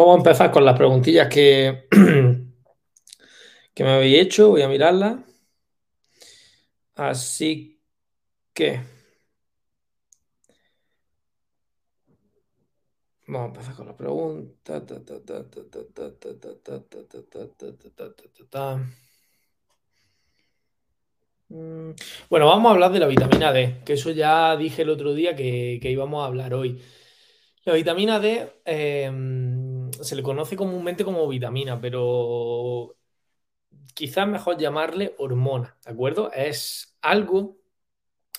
Vamos a empezar con las preguntillas que, que me habéis hecho. Voy a mirarlas. Así que... Vamos a empezar con la pregunta. Bueno, vamos a hablar de la vitamina D, que eso ya dije el otro día que, íbamos a hablar hoy. La vitamina D se le conoce comúnmente como vitamina, pero quizás mejor llamarle hormona, ¿de acuerdo? Es algo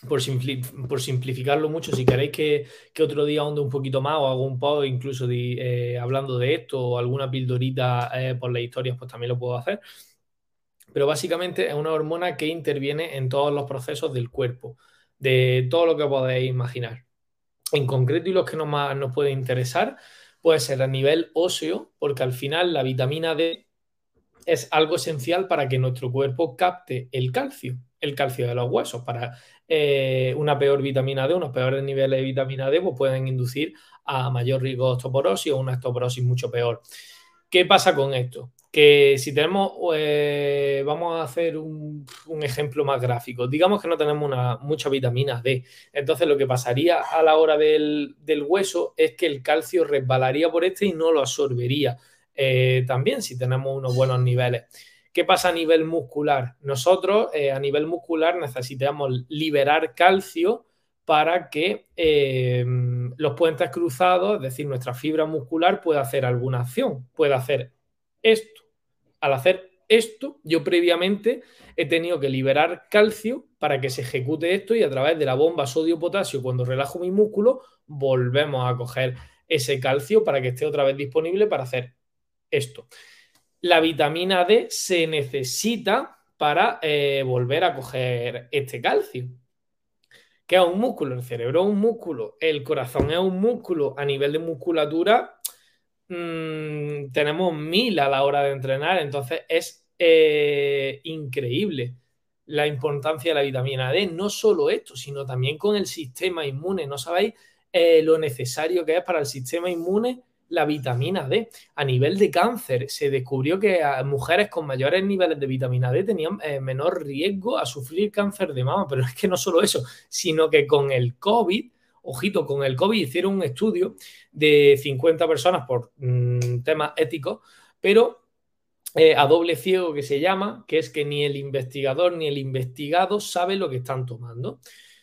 por, simplificarlo mucho, si queréis que, otro día onde un poquito más o hago un post incluso eh, hablando de esto o alguna pildorita eh, por las historias, pues también lo puedo hacer. Pero básicamente es una hormona que interviene en todos los procesos del cuerpo, de todo lo que podéis imaginar. En concreto y los que más nos puede interesar, puede ser a nivel óseo, porque al final la vitamina D es algo esencial para que nuestro cuerpo capte el calcio, el calcio de los huesos, para eh, una peor vitamina D, unos peores niveles de vitamina D, pues pueden inducir a mayor riesgo de osteoporosis o una osteoporosis mucho peor. ¿Qué pasa con esto? Que si tenemos, eh, vamos a hacer un, ejemplo más gráfico, digamos que no tenemos una, mucha vitamina D, entonces lo que pasaría a la hora del, hueso es que el calcio resbalaría por este y no lo absorbería. Eh, también si tenemos unos buenos niveles. ¿Qué pasa a nivel muscular? Nosotros eh, a nivel muscular necesitamos liberar calcio para que los puentes cruzados, es decir, nuestra fibra muscular, pueda hacer alguna acción, pueda hacer esto. Al hacer esto, yo previamente he tenido que liberar calcio para que se ejecute esto y a través de la bomba sodio-potasio, cuando relajo mi músculo, volvemos a coger ese calcio para que esté otra vez disponible para hacer esto la vitamina D se necesita para eh, volver a coger este calcio. Que es un músculo, el cerebro es un músculo, el corazón es un músculo, a nivel de musculatura mm, tenemos mil a la hora de entrenar, entonces es eh, increíble la importancia de la vitamina D, no solo esto, sino también con el sistema inmune, no sabéis eh, lo necesario que es para el sistema inmune la vitamina D. A nivel de cáncer, se descubrió que mujeres con mayores niveles de vitamina D tenían eh, menor riesgo a sufrir cáncer de mama. Pero es que no solo eso, sino que con el COVID, ojito, con el COVID hicieron un estudio de 50 personas por mm, temas éticos, pero eh, a doble ciego que se llama, que es que ni el investigador ni el investigado sabe lo que están tomando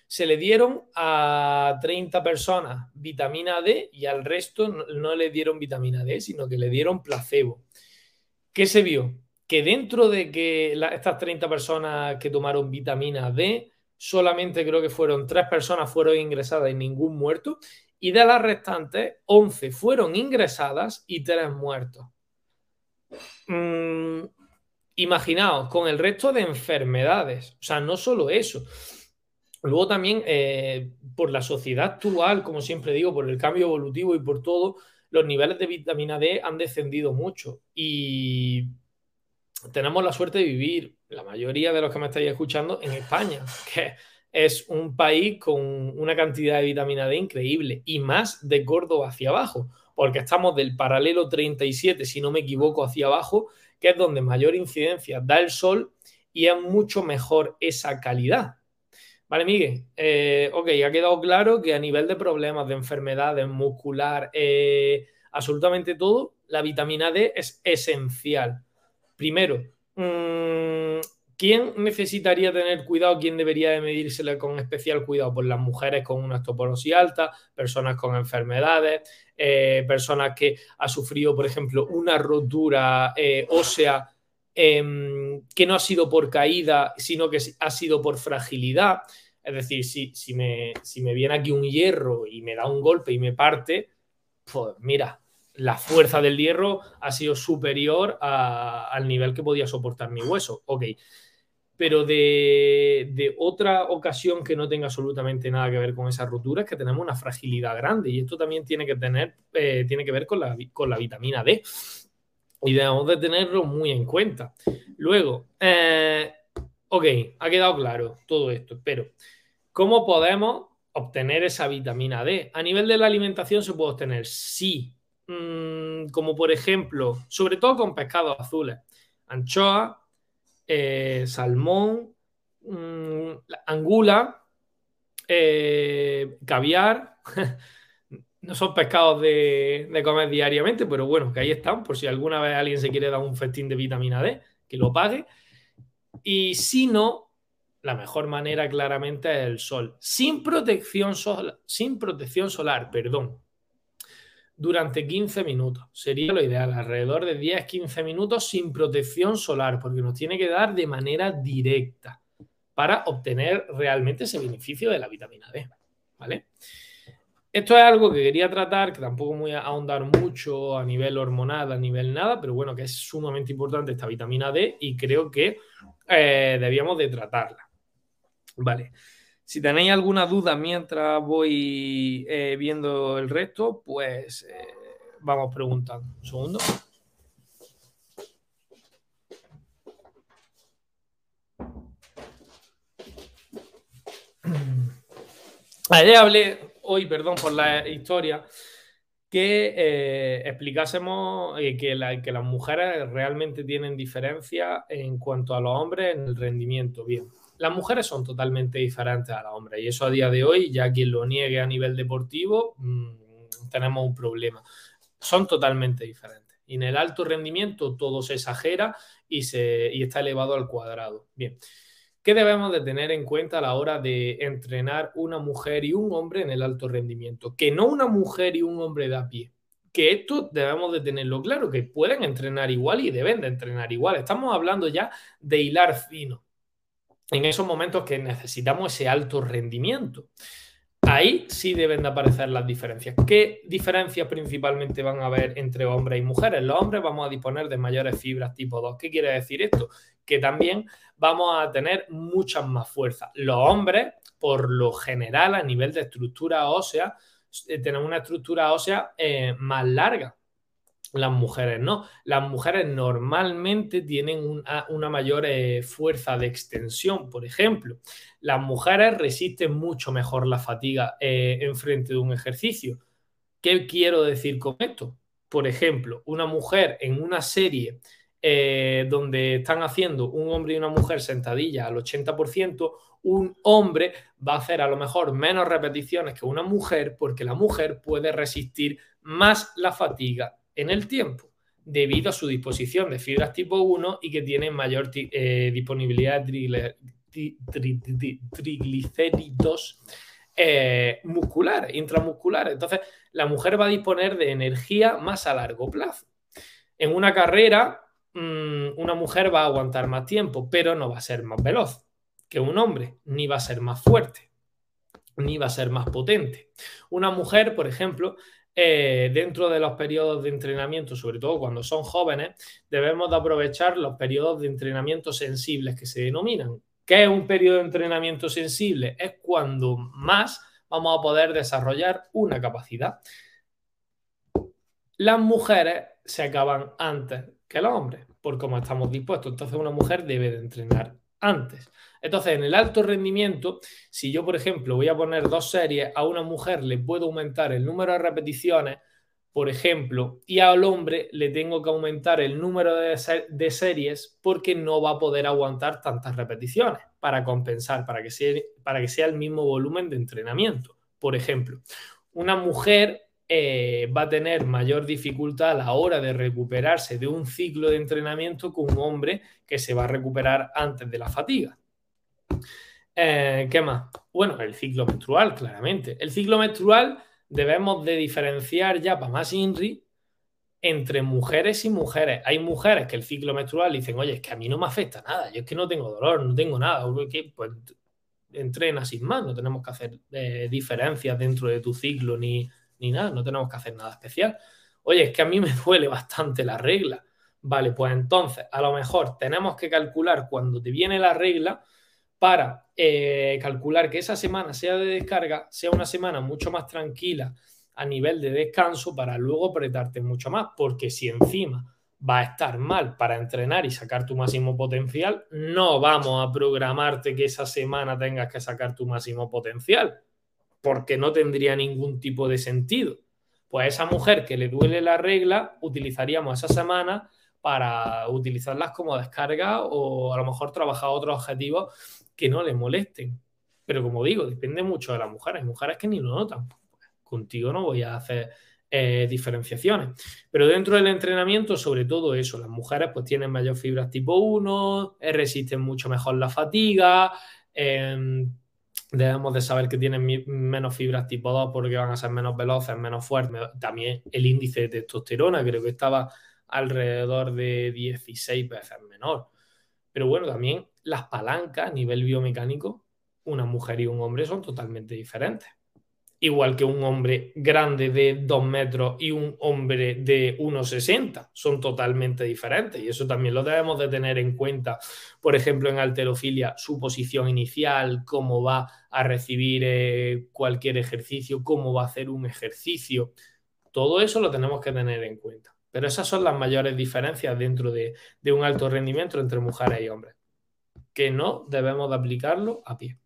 se le dieron a 30 personas vitamina D y al resto no, le dieron vitamina D, sino que le dieron placebo. ¿Qué se vio? Que dentro de que estas 30 personas que tomaron vitamina D, solamente creo que fueron 3 personas fueron ingresadas y ningún muerto, y de las restantes, 11 fueron ingresadas y 3 muertos. Mm, imaginaos, con el resto de enfermedades, o sea, no solo eso, Luego también, eh, por la sociedad actual, como siempre digo, por el cambio evolutivo y por todo, los niveles de vitamina D han descendido mucho. Y tenemos la suerte de vivir, la mayoría de los que me estáis escuchando, en España, que es un país con una cantidad de vitamina D increíble y más de gordo hacia abajo, porque estamos del paralelo 37, si no me equivoco, hacia abajo, que es donde mayor incidencia da el sol y es mucho mejor esa calidad. Vale, Miguel. Eh, ok, ha quedado claro que a nivel de problemas, de enfermedades muscular, eh, absolutamente todo, la vitamina D es esencial. Primero, mm, ¿quién necesitaría tener cuidado? ¿Quién debería de medírsele con especial cuidado? Pues las mujeres con una osteoporosis alta, personas con enfermedades, eh, personas que ha sufrido, por ejemplo, una rotura ósea Em, que no ha sido por caída, sino que ha sido por fragilidad. Es decir, si, me, si me viene aquí un hierro y me da un golpe y me parte, pues mira, la fuerza del hierro ha sido superior al nivel que podía soportar mi hueso. Ok. Pero de, otra ocasión que no tenga absolutamente nada que ver con esa rotura es que tenemos una fragilidad grande y esto también tiene que, tener, eh, tiene que ver con la, con la vitamina D y debemos de tenerlo muy en cuenta. Luego, eh, ok, ha quedado claro todo esto, pero ¿cómo podemos obtener esa vitamina D? A nivel de la alimentación se puede obtener, sí, mm, como por ejemplo, sobre todo con pescados azules, anchoa, eh, salmón, mm, angula, eh, caviar. no son pescados de, de, comer diariamente, pero bueno, que ahí están, por si alguna vez alguien se quiere dar un festín de vitamina D, que lo pague. Y si no, la mejor manera claramente es el sol, sin protección, solar, sin protección solar, perdón, durante 15 minutos. Sería lo ideal, alrededor de 10-15 minutos sin protección solar, porque nos tiene que dar de manera directa para obtener realmente ese beneficio de la vitamina D. ¿Vale? Esto es algo que quería tratar, que tampoco voy a ahondar mucho a nivel hormonal, a nivel nada, pero bueno, que es sumamente importante esta vitamina D y creo que eh, debíamos de tratarla. Vale. Si tenéis alguna duda mientras voy eh, viendo el resto, pues eh, vamos preguntando. Un segundo. Ayer hablé, hoy, perdón por la historia, que eh, explicásemos que, que, las mujeres realmente tienen diferencia en cuanto a los hombres en el rendimiento. Bien, las mujeres son totalmente diferentes a los hombres y eso a día de hoy, ya quien lo niegue a nivel deportivo, mmm, tenemos un problema. Son totalmente diferentes. Y en el alto rendimiento todo se exagera y, se, y está elevado al cuadrado. Bien, ¿qué debemos de tener en cuenta a la hora de entrenar una mujer y un hombre en el alto rendimiento? Que no una mujer y un hombre de a pie. Que esto debemos de tenerlo claro, que pueden entrenar igual y deben de entrenar igual. Estamos hablando ya de hilar fino en esos momentos que necesitamos ese alto rendimiento. Ahí sí deben de aparecer las diferencias. ¿Qué diferencias principalmente van a haber entre hombres y mujeres? Los hombres vamos a disponer de mayores fibras tipo 2. ¿Qué quiere decir esto? Que también vamos a tener muchas más fuerzas. Los hombres, por lo general, a nivel de estructura ósea, eh, tenemos una estructura ósea eh, más larga. Las mujeres no. Las mujeres normalmente tienen una, mayor eh, fuerza de extensión. Por ejemplo, las mujeres resisten mucho mejor la fatiga eh, en frente de un ejercicio. ¿Qué quiero decir con esto? Por ejemplo, una mujer en una serie eh, donde están haciendo un hombre y una mujer sentadilla al 80%, un hombre va a hacer a lo mejor menos repeticiones que una mujer porque la mujer puede resistir más la fatiga en el tiempo debido a su disposición de fibras tipo 1 y que tiene mayor eh, disponibilidad de triglicéridos eh, musculares, intramusculares. Entonces, la mujer va a disponer de energía más a largo plazo. En una carrera, mm, una mujer va a aguantar más tiempo, pero no va a ser más veloz que un hombre, ni va a ser más fuerte, ni va a ser más potente. Una mujer, por ejemplo, eh, dentro de los periodos de entrenamiento, sobre todo cuando son jóvenes, debemos de aprovechar los periodos de entrenamiento sensibles que se denominan. ¿Qué es un periodo de entrenamiento sensible? Es cuando más vamos a poder desarrollar una capacidad. Las mujeres se acaban antes que los hombres, por cómo estamos dispuestos. Entonces una mujer debe de entrenar antes. Entonces, en el alto rendimiento, si yo, por ejemplo, voy a poner dos series, a una mujer le puedo aumentar el número de repeticiones, por ejemplo, y al hombre le tengo que aumentar el número de, series porque no va a poder aguantar tantas repeticiones para compensar, para que, sea, para que sea el mismo volumen de entrenamiento. Por ejemplo, una mujer eh, va a tener mayor dificultad a la hora de recuperarse de un ciclo de entrenamiento que un hombre que se va a recuperar antes de la fatiga. Eh, ¿Qué más? Bueno, el ciclo menstrual, claramente. El ciclo menstrual debemos de diferenciar ya para más INRI entre mujeres y mujeres. Hay mujeres que el ciclo menstrual dicen, oye, es que a mí no me afecta nada, yo es que no tengo dolor, no tengo nada, pues entrena sin más, no tenemos que hacer eh, diferencias dentro de tu ciclo ni, ni nada, no tenemos que hacer nada especial. Oye, es que a mí me duele bastante la regla. Vale, pues entonces a lo mejor tenemos que calcular cuando te viene la regla para eh, calcular que esa semana sea de descarga, sea una semana mucho más tranquila a nivel de descanso para luego apretarte mucho más, porque si encima va a estar mal para entrenar y sacar tu máximo potencial, no vamos a programarte que esa semana tengas que sacar tu máximo potencial, porque no tendría ningún tipo de sentido. Pues esa mujer que le duele la regla, utilizaríamos esa semana para utilizarlas como descarga o a lo mejor trabajar otros objetivos que no le molesten. Pero como digo, depende mucho de las mujeres. Mujeres que ni lo notan. Contigo no voy a hacer eh, diferenciaciones. Pero dentro del entrenamiento, sobre todo eso, las mujeres pues tienen mayor fibras tipo 1, eh, resisten mucho mejor la fatiga, em, debemos de saber que tienen menos fibras tipo 2 porque van a ser menos veloces, menos fuertes. También el índice de testosterona creo que estaba alrededor de 16 veces menor. Pero bueno, también las palancas a nivel biomecánico, una mujer y un hombre son totalmente diferentes igual que un hombre grande de 2 metros y un hombre de 1,60. Son totalmente diferentes y eso también lo debemos de tener en cuenta. Por ejemplo, en alterofilia, su posición inicial, cómo va a recibir eh, cualquier ejercicio, cómo va a hacer un ejercicio. Todo eso lo tenemos que tener en cuenta. Pero esas son las mayores diferencias dentro de, de un alto rendimiento entre mujeres y hombres, que no debemos de aplicarlo a pie.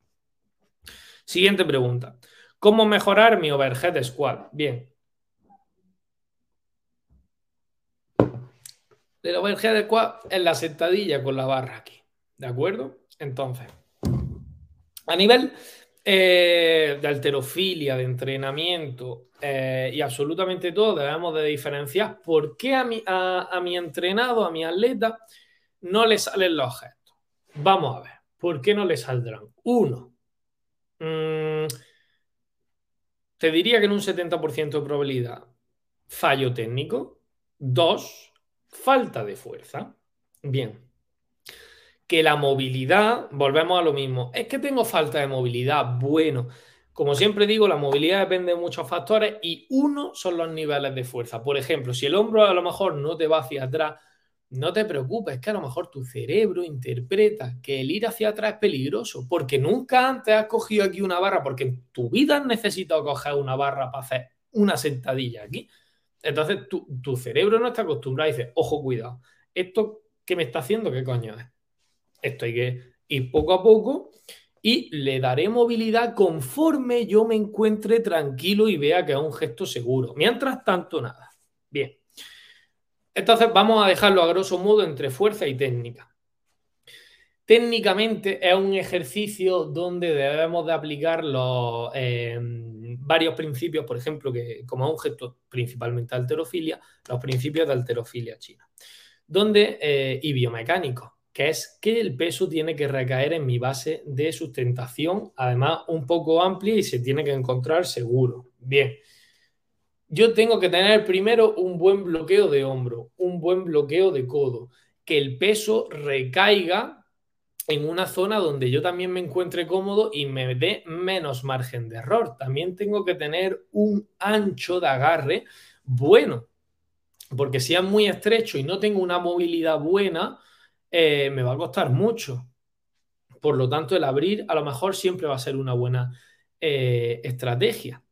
Siguiente pregunta. ¿Cómo mejorar mi overhead squat? Bien. El overhead squat es la sentadilla con la barra aquí. ¿De acuerdo? Entonces, a nivel eh, de alterofilia, de entrenamiento eh, y absolutamente todo, debemos de diferenciar por qué a mi, entrenado, a mi atleta, no le salen los gestos. Vamos a ver, ¿por qué no le saldrán? Uno, mmm, te diría que en un 70% de probabilidad, fallo técnico. Dos, falta de fuerza. Bien. Que la movilidad, volvemos a lo mismo. Es que tengo falta de movilidad. Bueno, como siempre digo, la movilidad depende de muchos factores y uno son los niveles de fuerza. Por ejemplo, si el hombro a lo mejor no te va hacia atrás, no te preocupes, que a lo mejor tu cerebro interpreta que el ir hacia atrás es peligroso, porque nunca antes has cogido aquí una barra, porque en tu vida has necesitado coger una barra para hacer una sentadilla aquí. Entonces tu, tu cerebro no está acostumbrado y dice, ojo, cuidado, esto que me está haciendo, ¿qué coño es? Esto hay que ir poco a poco y le daré movilidad conforme yo me encuentre tranquilo y vea que es un gesto seguro. Mientras tanto, nada. Bien. Entonces vamos a dejarlo a grosso modo entre fuerza y técnica. Técnicamente es un ejercicio donde debemos de aplicar los eh, varios principios, por ejemplo, que como un gesto principalmente alterofilia, los principios de alterofilia china, donde eh, y biomecánico, que es que el peso tiene que recaer en mi base de sustentación, además un poco amplia y se tiene que encontrar seguro. Bien, yo tengo que tener primero un buen bloqueo de hombro, un buen bloqueo de codo, que el peso recaiga en una zona donde yo también me encuentre cómodo y me dé menos margen de error. También tengo que tener un ancho de agarre bueno, porque si es muy estrecho y no tengo una movilidad buena, eh, me va a costar mucho. Por lo tanto, el abrir a lo mejor siempre va a ser una buena eh, estrategia.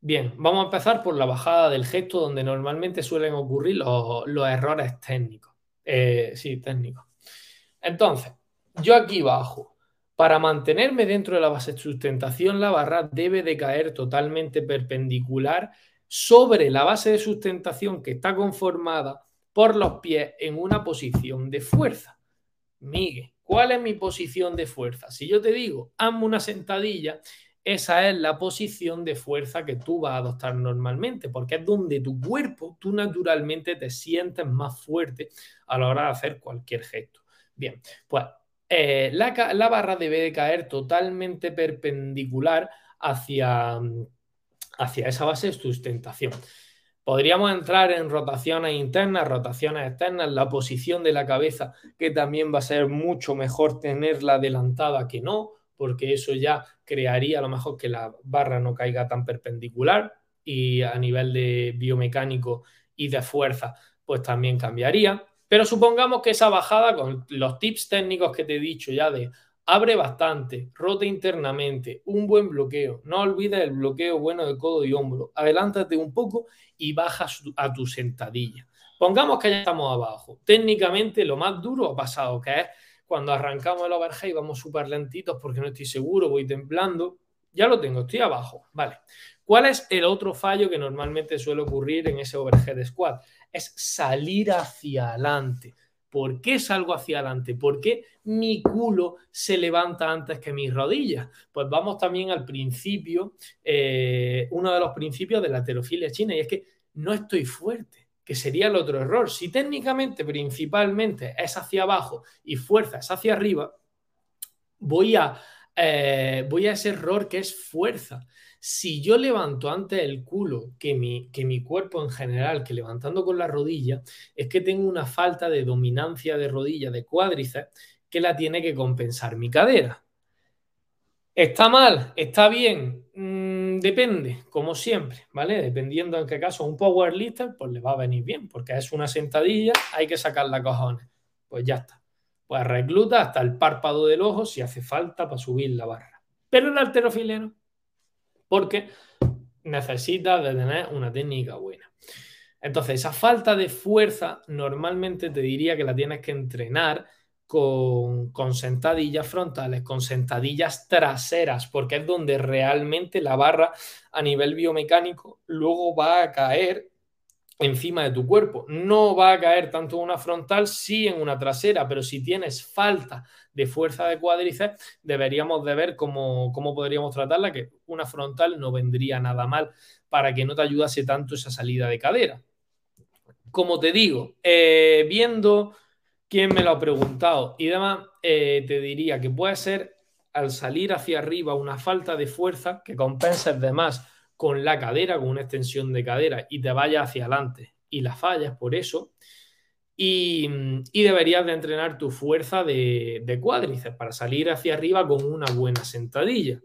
Bien, vamos a empezar por la bajada del gesto, donde normalmente suelen ocurrir los, errores técnicos. Eh, sí, técnicos. Entonces, yo aquí bajo. Para mantenerme dentro de la base de sustentación, la barra debe de caer totalmente perpendicular sobre la base de sustentación que está conformada por los pies en una posición de fuerza. Miguel, ¿cuál es mi posición de fuerza? Si yo te digo, hazme una sentadilla, esa es la posición de fuerza que tú vas a adoptar normalmente, porque es donde tu cuerpo, tú naturalmente te sientes más fuerte a la hora de hacer cualquier gesto. Bien, pues eh, la, barra debe de caer totalmente perpendicular hacia, hacia esa base de sustentación. Podríamos entrar en rotaciones internas, rotaciones externas, la posición de la cabeza, que también va a ser mucho mejor tenerla adelantada que no, porque eso ya crearía a lo mejor que la barra no caiga tan perpendicular y a nivel de biomecánico y de fuerza, pues también cambiaría. Pero supongamos que esa bajada con los tips técnicos que te he dicho ya de abre bastante, rote internamente, un buen bloqueo, no olvides el bloqueo bueno de codo y hombro, adelántate un poco y baja a tu sentadilla. Pongamos que ya estamos abajo. Técnicamente lo más duro ha pasado, que es cuando arrancamos el overhead vamos súper lentitos porque no estoy seguro, voy temblando. ya lo tengo, estoy abajo, vale. ¿Cuál es el otro fallo que normalmente suele ocurrir en ese overhead squat? Es salir hacia adelante. ¿Por qué salgo hacia adelante? ¿Por qué mi culo se levanta antes que mis rodillas? Pues vamos también al principio, eh, uno de los principios de la heterofilia china, y es que no estoy fuerte, que sería el otro error. Si técnicamente, principalmente, es hacia abajo y fuerza es hacia arriba, voy a, eh, voy a ese error que es fuerza. Si yo levanto antes el culo que mi, que mi cuerpo en general, que levantando con la rodilla, es que tengo una falta de dominancia de rodilla, de cuádriceps, que la tiene que compensar mi cadera. ¿Está mal? ¿Está bien? Depende, como siempre, ¿vale? Dependiendo en qué caso un powerlifter, pues le va a venir bien, porque es una sentadilla, hay que sacar la cojones. Pues ya está. Pues recluta hasta el párpado del ojo si hace falta para subir la barra. Pero el alterofilero porque necesitas de tener una técnica buena. Entonces, esa falta de fuerza normalmente te diría que la tienes que entrenar con, sentadillas frontales, con sentadillas traseras, porque es donde realmente la barra a nivel biomecánico luego va a caer encima de tu cuerpo. No va a caer tanto en una frontal, sí en una trasera, pero si tienes falta de fuerza de cuádriceps, deberíamos de ver cómo, podríamos tratarla, que una frontal no vendría nada mal para que no te ayudase tanto esa salida de cadera. Como te digo, eh, viendo quién me lo ha preguntado y demás, eh, te diría que puede ser al salir hacia arriba una falta de fuerza que compenses de más con la cadera, con una extensión de cadera y te vayas hacia adelante y la fallas por eso. Y, deberías de entrenar tu fuerza de, de cuádriceps para salir hacia arriba con una buena sentadilla.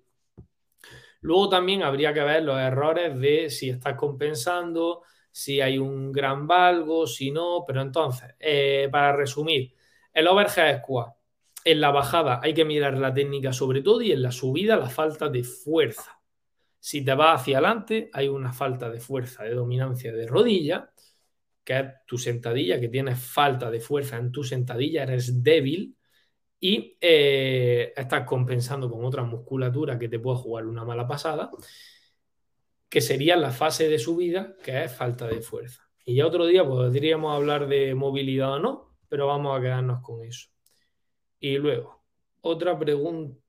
Luego también habría que ver los errores de si estás compensando, si hay un gran valgo, si no. Pero entonces, eh, para resumir, el overhead squat, en la bajada hay que mirar la técnica sobre todo y en la subida la falta de fuerza. Si te vas hacia adelante, hay una falta de fuerza, de dominancia de rodilla, que es tu sentadilla, que tienes falta de fuerza en tu sentadilla, eres débil y eh, estás compensando con otra musculatura que te puede jugar una mala pasada, que sería la fase de subida, que es falta de fuerza. Y ya otro día podríamos hablar de movilidad o no, pero vamos a quedarnos con eso. Y luego, otra pregunta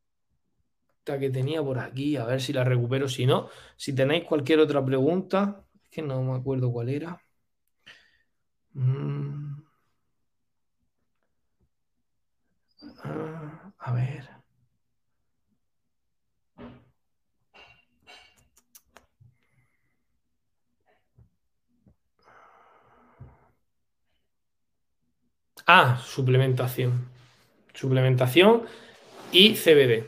que tenía por aquí, a ver si la recupero, si no, si tenéis cualquier otra pregunta, es que no me acuerdo cuál era. Mm. Ah, a ver. Ah, suplementación. Suplementación y CBD.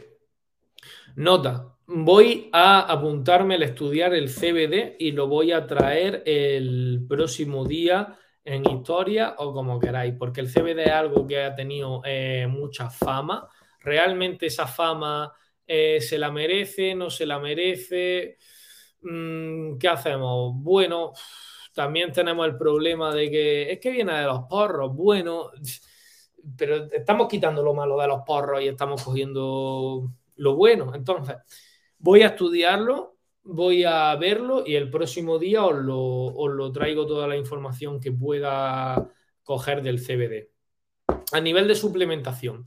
Nota, voy a apuntarme al estudiar el CBD y lo voy a traer el próximo día en historia o como queráis, porque el CBD es algo que ha tenido eh, mucha fama. Realmente esa fama eh, se la merece, no se la merece. Mm, ¿Qué hacemos? Bueno, también tenemos el problema de que es que viene de los porros. Bueno, pero estamos quitando lo malo de los porros y estamos cogiendo lo bueno. Entonces, voy a estudiarlo, voy a verlo y el próximo día os lo, traigo toda la información que pueda coger del CBD. A nivel de suplementación,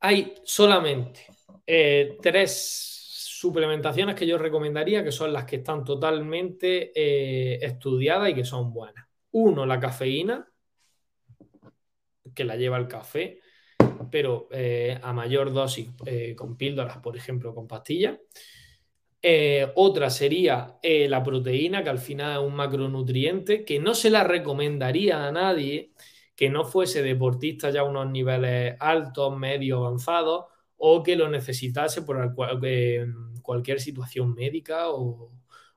hay solamente eh, tres suplementaciones que yo recomendaría, que son las que están totalmente eh, estudiadas y que son buenas. Uno, la cafeína, que la lleva el café pero eh, a mayor dosis eh, con píldoras, por ejemplo, con pastillas. Otra sería la proteína, que al final es un macronutriente, que no se la recomendaría a nadie que no fuese deportista ya a unos niveles altos, medios, avanzados, o que lo necesitase por cualquier situación médica o,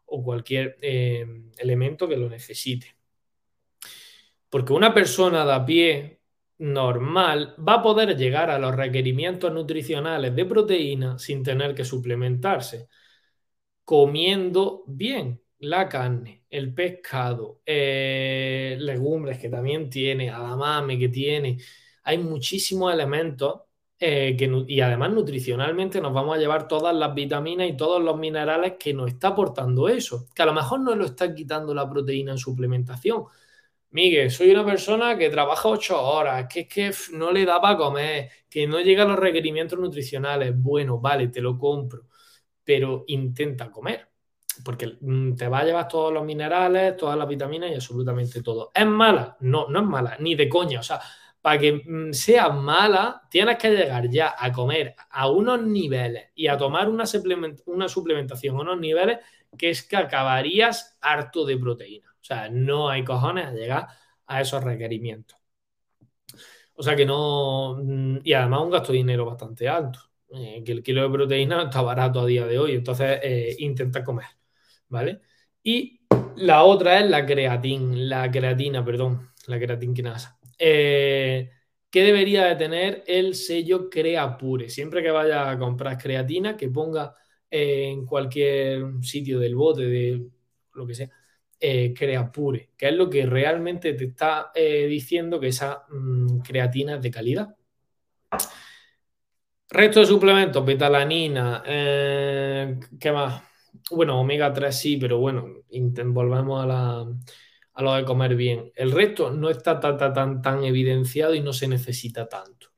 cualquier elemento que lo necesite. Porque una persona de a pie normal va a poder llegar a los requerimientos nutricionales de proteína sin tener que suplementarse, comiendo bien la carne, el pescado, eh, legumbres que también tiene, adamame que tiene. Hay muchísimos elementos eh, y además nutricionalmente nos vamos a llevar todas las vitaminas y todos los minerales que nos está aportando eso, que a lo mejor no lo está quitando la proteína en suplementación. Miguel, soy una persona que trabaja ocho horas, que es que no le da para comer, que no llega a los requerimientos nutricionales. Bueno, vale, te lo compro, pero intenta comer, porque mm, te va a llevar todos los minerales, todas las vitaminas y absolutamente todo. ¿Es mala? No, no es mala, ni de coña. O sea, para que mm, sea mala, tienes que llegar ya a comer a unos niveles y a tomar una, suplementación a unos niveles que es que acabarías harto de proteína. O sea, no hay cojones a llegar a esos requerimientos. O sea que no. Mm, y además un gasto de dinero bastante alto. Eh, que el kilo de proteína está barato a día de hoy. Entonces, eh, intenta comer. ¿Vale? Y la otra es la creatina, la creatina, perdón, la creatinquinasa. Eh, ¿Qué debería de tener el sello Creapure? Siempre que vaya a comprar creatina, que ponga eh, en cualquier sitio del bote, de lo que sea, eh, Creapure, que es lo que realmente te está diciendo que esa mm, creatina es de calidad. Resto de suplementos, betalanina, ¿qué más? Bueno, omega 3 sí, pero bueno, volvemos a la a lo de comer bien. El resto no está tan, tan, tan evidenciado y no se necesita tanto.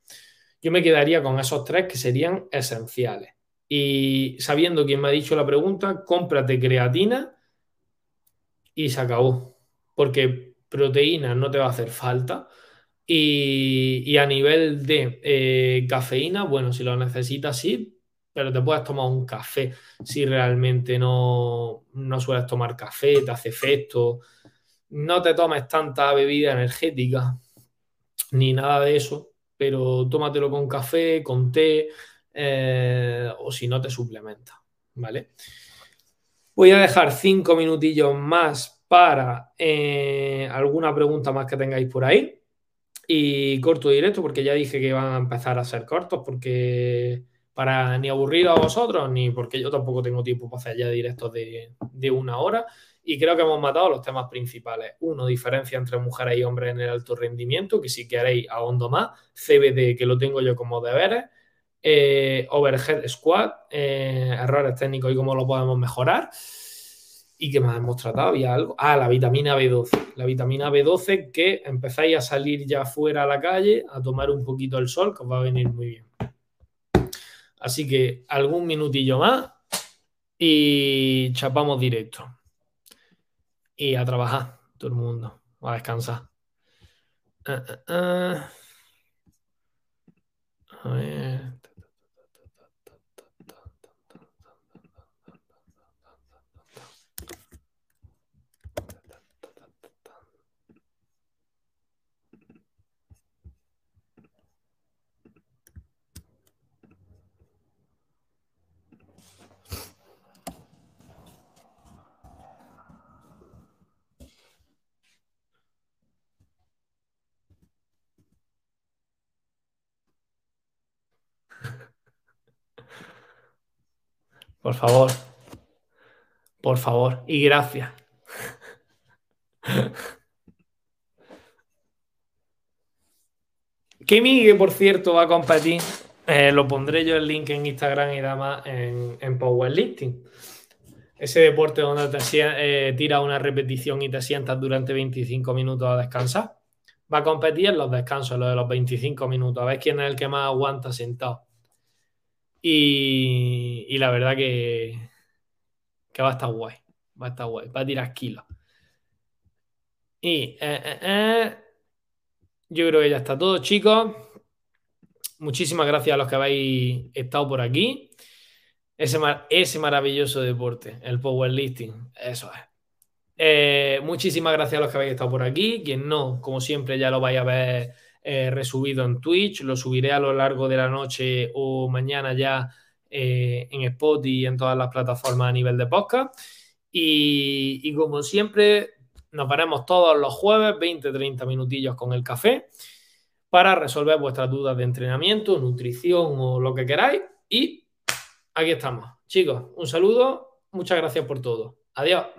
Yo me quedaría con esos tres que serían esenciales. Y sabiendo quién me ha dicho la pregunta, cómprate creatina y se acabó. Porque proteína no te va a hacer falta. Y, a nivel de eh, cafeína, bueno, si lo necesitas, sí, pero te puedes tomar un café si realmente no, no sueles tomar café, te hace efecto no te tomes tanta bebida energética ni nada de eso, pero tómatelo con café, con té eh, o si no te suplementa, ¿vale? Voy a dejar cinco minutillos más para eh, alguna pregunta más que tengáis por ahí. Y corto directo, porque ya dije que van a empezar a ser cortos, porque para ni aburrir a vosotros, ni porque yo tampoco tengo tiempo para hacer ya directos de, de una hora. Y creo que hemos matado los temas principales. Uno, diferencia entre mujeres y hombres en el alto rendimiento, que si queréis ahondo más. CBD, que lo tengo yo como deberes. Eh, overhead squat, eh, errores técnicos y cómo lo podemos mejorar. ¿Y qué más hemos tratado? Había algo. Ah, la vitamina B12. La vitamina B12 que empezáis a salir ya fuera a la calle, a tomar un poquito el sol, que os va a venir muy bien. Así que algún minutillo más y chapamos directo y a trabajar, todo el mundo, a descansar. Uh, uh, uh. A ver. Por favor. Por favor. Y gracias. Que que por cierto, va a competir. Eh, lo pondré yo el link en Instagram y demás en, en Powerlifting. Ese deporte donde te eh, tiras una repetición y te sientas durante 25 minutos a descansar. Va a competir en los descansos, lo de los 25 minutos. A ver quién es el que más aguanta sentado. Y, la verdad que, que va a estar guay. Va a estar guay. Va a tirar kilos. Y eh, eh, eh, yo creo que ya está todo, chicos. Muchísimas gracias a los que habéis estado por aquí. Ese, ese maravilloso deporte, el powerlifting. Eso es. muchísimas gracias a los que habéis estado por aquí. Quien no, como siempre, ya lo vais a ver eh, resubido en Twitch, lo subiré a lo largo de la noche o mañana ya eh, en Spotify y en todas las plataformas a nivel de podcast. Y, como siempre, nos veremos todos los jueves, 20-30 minutillos con el café, para resolver vuestras dudas de entrenamiento, nutrición o lo que queráis. Y aquí estamos. Chicos, un saludo, muchas gracias por todo. Adiós.